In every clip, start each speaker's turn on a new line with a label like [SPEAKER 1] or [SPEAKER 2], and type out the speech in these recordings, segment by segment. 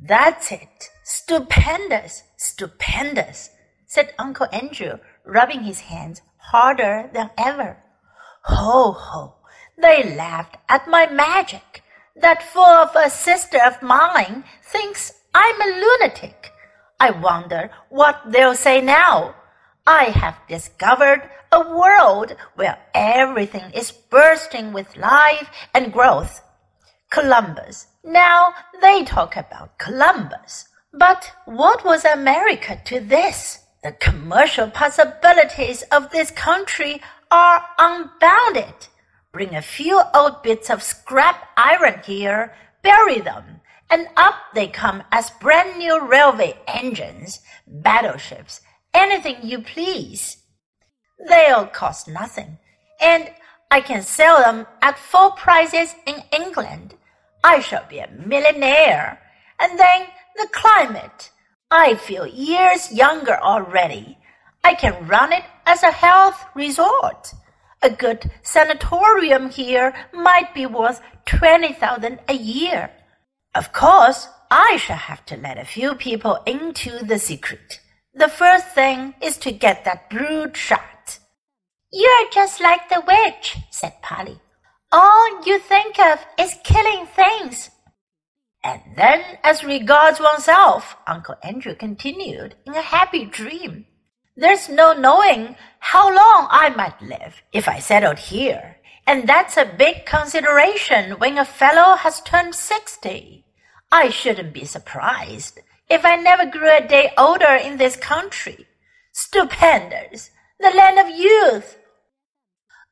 [SPEAKER 1] That's it. Stupendous, stupendous, said Uncle Andrew, rubbing his hands harder than ever. Ho, ho, they laughed at my magic. That fool of a sister of mine thinks I'm a lunatic. I wonder what they'll say now. I have discovered a world where everything is bursting with life and growth. Columbus. Now they talk about Columbus. But what was America to this? The commercial possibilities of this country are unbounded. Bring a few old bits of scrap iron here, bury them, and up they come as brand new railway engines, battleships, anything you please. They'll cost nothing, and I can sell them at full prices in England. I shall be a millionaire. And then the climate. I feel years younger already. I can run it as a health resort. A good sanatorium here might be worth twenty thousand a year. Of course, I shall have to let a few people into the secret. The first thing is to get that brood shot.
[SPEAKER 2] You're just like the witch, said Polly. All you think of is killing things.
[SPEAKER 1] And then, as regards oneself, Uncle Andrew continued in a happy dream, there's no knowing how long I might live if I settled here. And that's a big consideration when a fellow has turned sixty. I shouldn't be surprised if I never grew a day older in this country. Stupendous! The land of youth!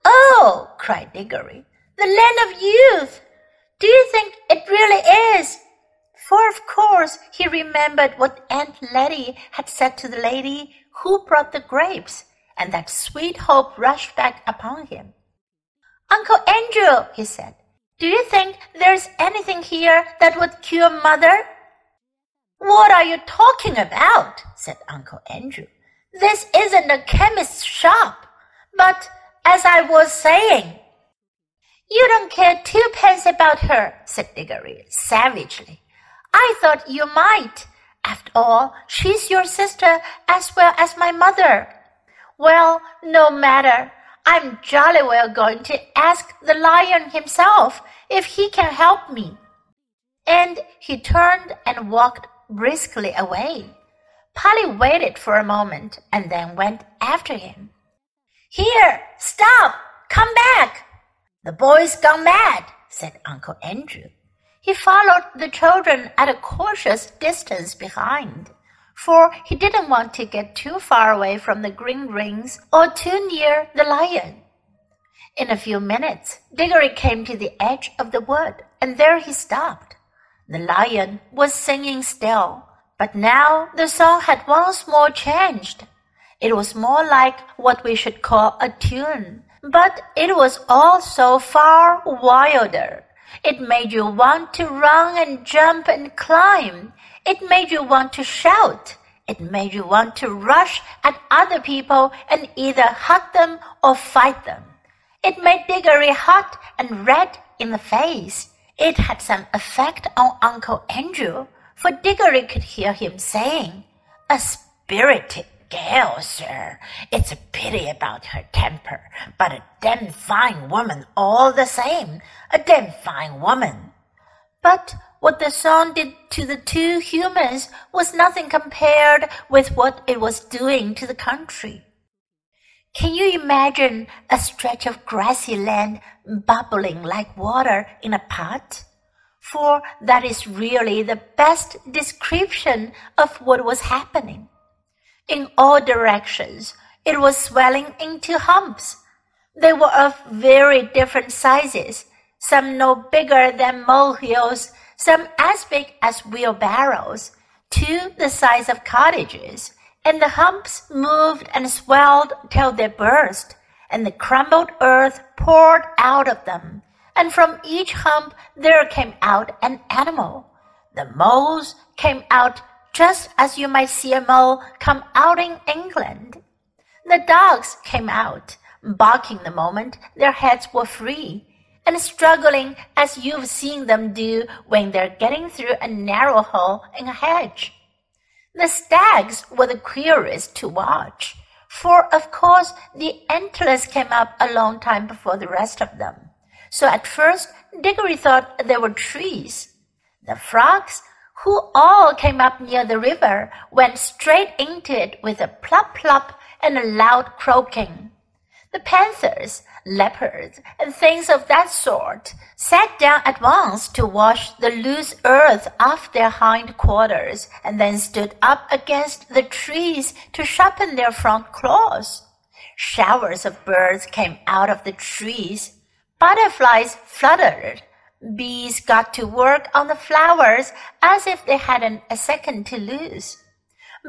[SPEAKER 2] Oh, cried Diggory, the land of youth! Do you think it really is? For of course he remembered what Aunt Letty had said to the lady who brought the grapes, and that sweet hope rushed back upon him. Uncle Andrew, he said, do you think there's anything here that would cure mother?
[SPEAKER 1] What are you talking about? said Uncle Andrew. This isn't a chemist's shop. But as I was saying,
[SPEAKER 2] you don't care twopence about her, said Diggory savagely. I thought you might. After all, she's your sister as well as my mother. Well, no matter. I'm jolly well going to ask the lion himself if he can help me. And he turned and walked briskly away. Polly waited for a moment and then went after him. Here, stop! Come back!
[SPEAKER 1] The boy's gone mad, said Uncle Andrew.
[SPEAKER 2] He followed the children at a cautious distance behind, for he didn't want to get too far away from the green rings or too near the lion. In a few minutes, Diggory came to the edge of the wood, and there he stopped. The lion was singing still, but now the song had once more changed. It was more like what we should call a tune, but it was also far wilder. It made you want to run and jump and climb. It made you want to shout. It made you want to rush at other people and either hug them or fight them. It made Diggory hot and red in the face. It had some effect on Uncle Andrew, for Diggory could hear him saying, A spirited girl, sir. It's a pity about her temper, but a damn fine woman all the same. A damn fine woman. But what the song did to the two humans was nothing compared with what it was doing to the country. Can you imagine a stretch of grassy land bubbling like water in a pot? For that is really the best description of what was happening. In all directions, it was swelling into humps. They were of very different sizes, some no bigger than molehills, some as big as wheelbarrows, two the size of cottages, and the humps moved and swelled till they burst, and the crumbled earth poured out of them, and from each hump there came out an animal. The moles came out just as you might see a mole come out in England. The dogs came out, barking the moment their heads were free, and struggling as you've seen them do when they're getting through a narrow hole in a hedge. The stags were the queerest to watch, for of course the antlers came up a long time before the rest of them. So at first Diggory thought they were trees. The frogs, who all came up near the river, went straight into it with a plop plop and a loud croaking. The panthers, leopards, and things of that sort sat down at once to wash the loose earth off their hind quarters, and then stood up against the trees to sharpen their front claws. Showers of birds came out of the trees. Butterflies fluttered. Bees got to work on the flowers as if they hadn't a second to lose.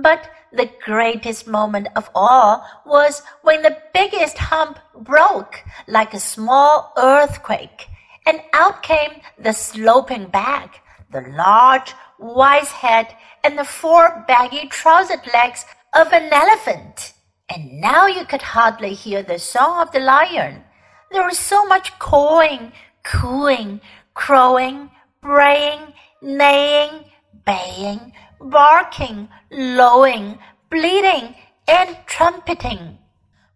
[SPEAKER 2] But the greatest moment of all was when the biggest hump broke like a small earthquake, and out came the sloping back, the large wise head, and the four baggy trousered legs of an elephant. And now you could hardly hear the song of the lion. There was so much cawing, cooing, crowing, braying, neighing, baying, barking, lowing, bleating, and trumpeting.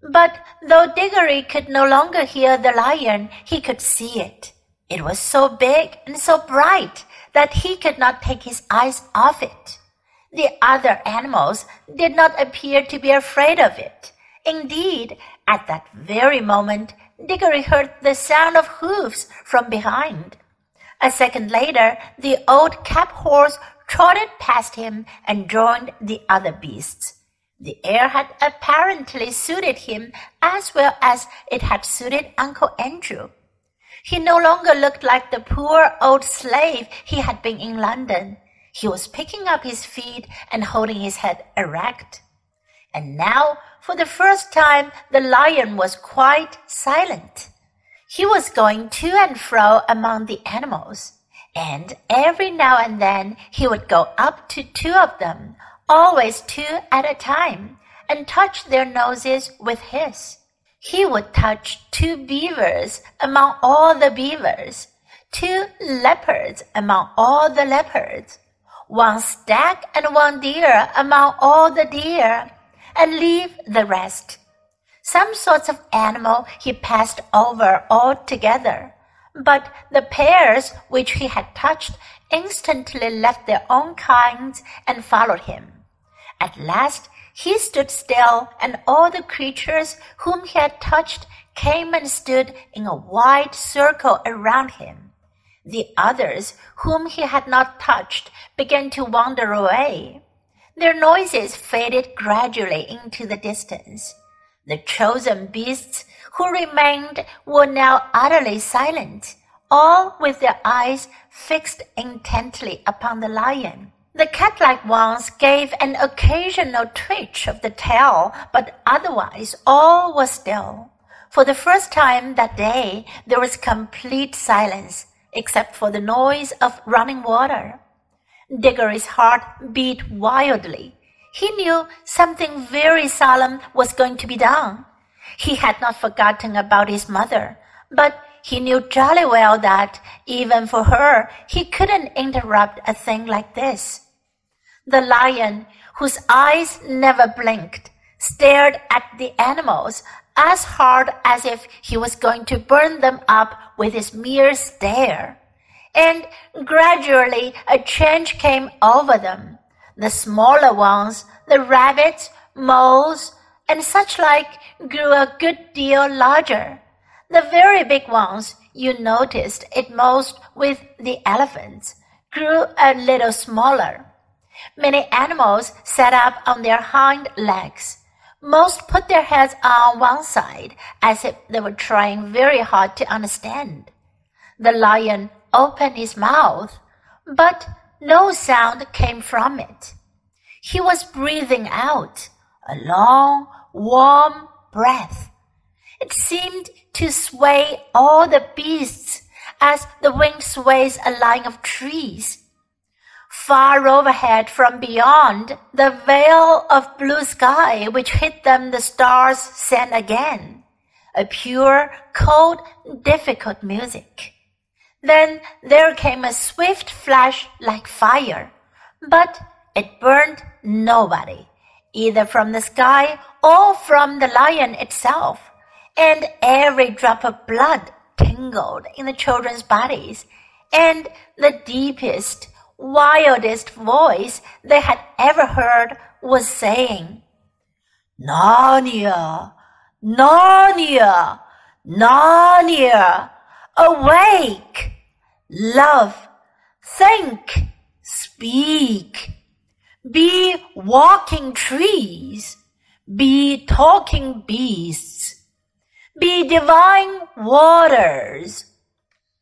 [SPEAKER 2] But though Diggory could no longer hear the lion, he could see it. It was so big and so bright that he could not take his eyes off it. The other animals did not appear to be afraid of it. Indeed, at that very moment, Diggory heard the sound of hoofs from behind. A second later, the old cab horse trotted past him and joined the other beasts. The air had apparently suited him as well as it had suited Uncle Andrew. He no longer looked like the poor old slave he had been in London. He was picking up his feet and holding his head erect. And now, for the first time, the lion was quite silent. He was going to and fro among the animals and every now and then he would go up to two of them, always two at a time, and touch their noses with his. He would touch two beavers among all the beavers, two leopards among all the leopards, one stag and one deer among all the deer, and leave the rest. Some sorts of animal he passed over altogether but the pairs which he had touched instantly left their own kinds and followed him. At last he stood still, and all the creatures whom he had touched came and stood in a wide circle around him. The others whom he had not touched began to wander away. Their noises faded gradually into the distance. The chosen beasts who remained were now utterly silent, all with their eyes fixed intently upon the lion. The cat-like ones gave an occasional twitch of the tail, but otherwise all was still. For the first time that day, there was complete silence, except for the noise of running water. Diggory's heart beat wildly. He knew something very solemn was going to be done. He had not forgotten about his mother, but he knew jolly well that, even for her, he couldn't interrupt a thing like this. The lion, whose eyes never blinked, stared at the animals as hard as if he was going to burn them up with his mere stare. And gradually a change came over them. The smaller ones, the rabbits, moles, and such like grew a good deal larger. The very big ones, you noticed it most with the elephants, grew a little smaller. Many animals sat up on their hind legs. Most put their heads on one side as if they were trying very hard to understand. The lion opened his mouth, but no sound came from it. He was breathing out a long, warm breath. It seemed to sway all the beasts as the wind sways a line of trees. Far overhead from beyond, the veil of blue sky which hid them the stars sang again. a pure, cold, difficult music. Then there came a swift flash like fire, but it burned nobody, either from the sky or from the lion itself, and every drop of blood tingled in the children's bodies, and the deepest, wildest voice they had ever heard was saying, Narnia, Narnia, Narnia, awake, love, think, speak, be walking trees, be talking beasts, be divine waters,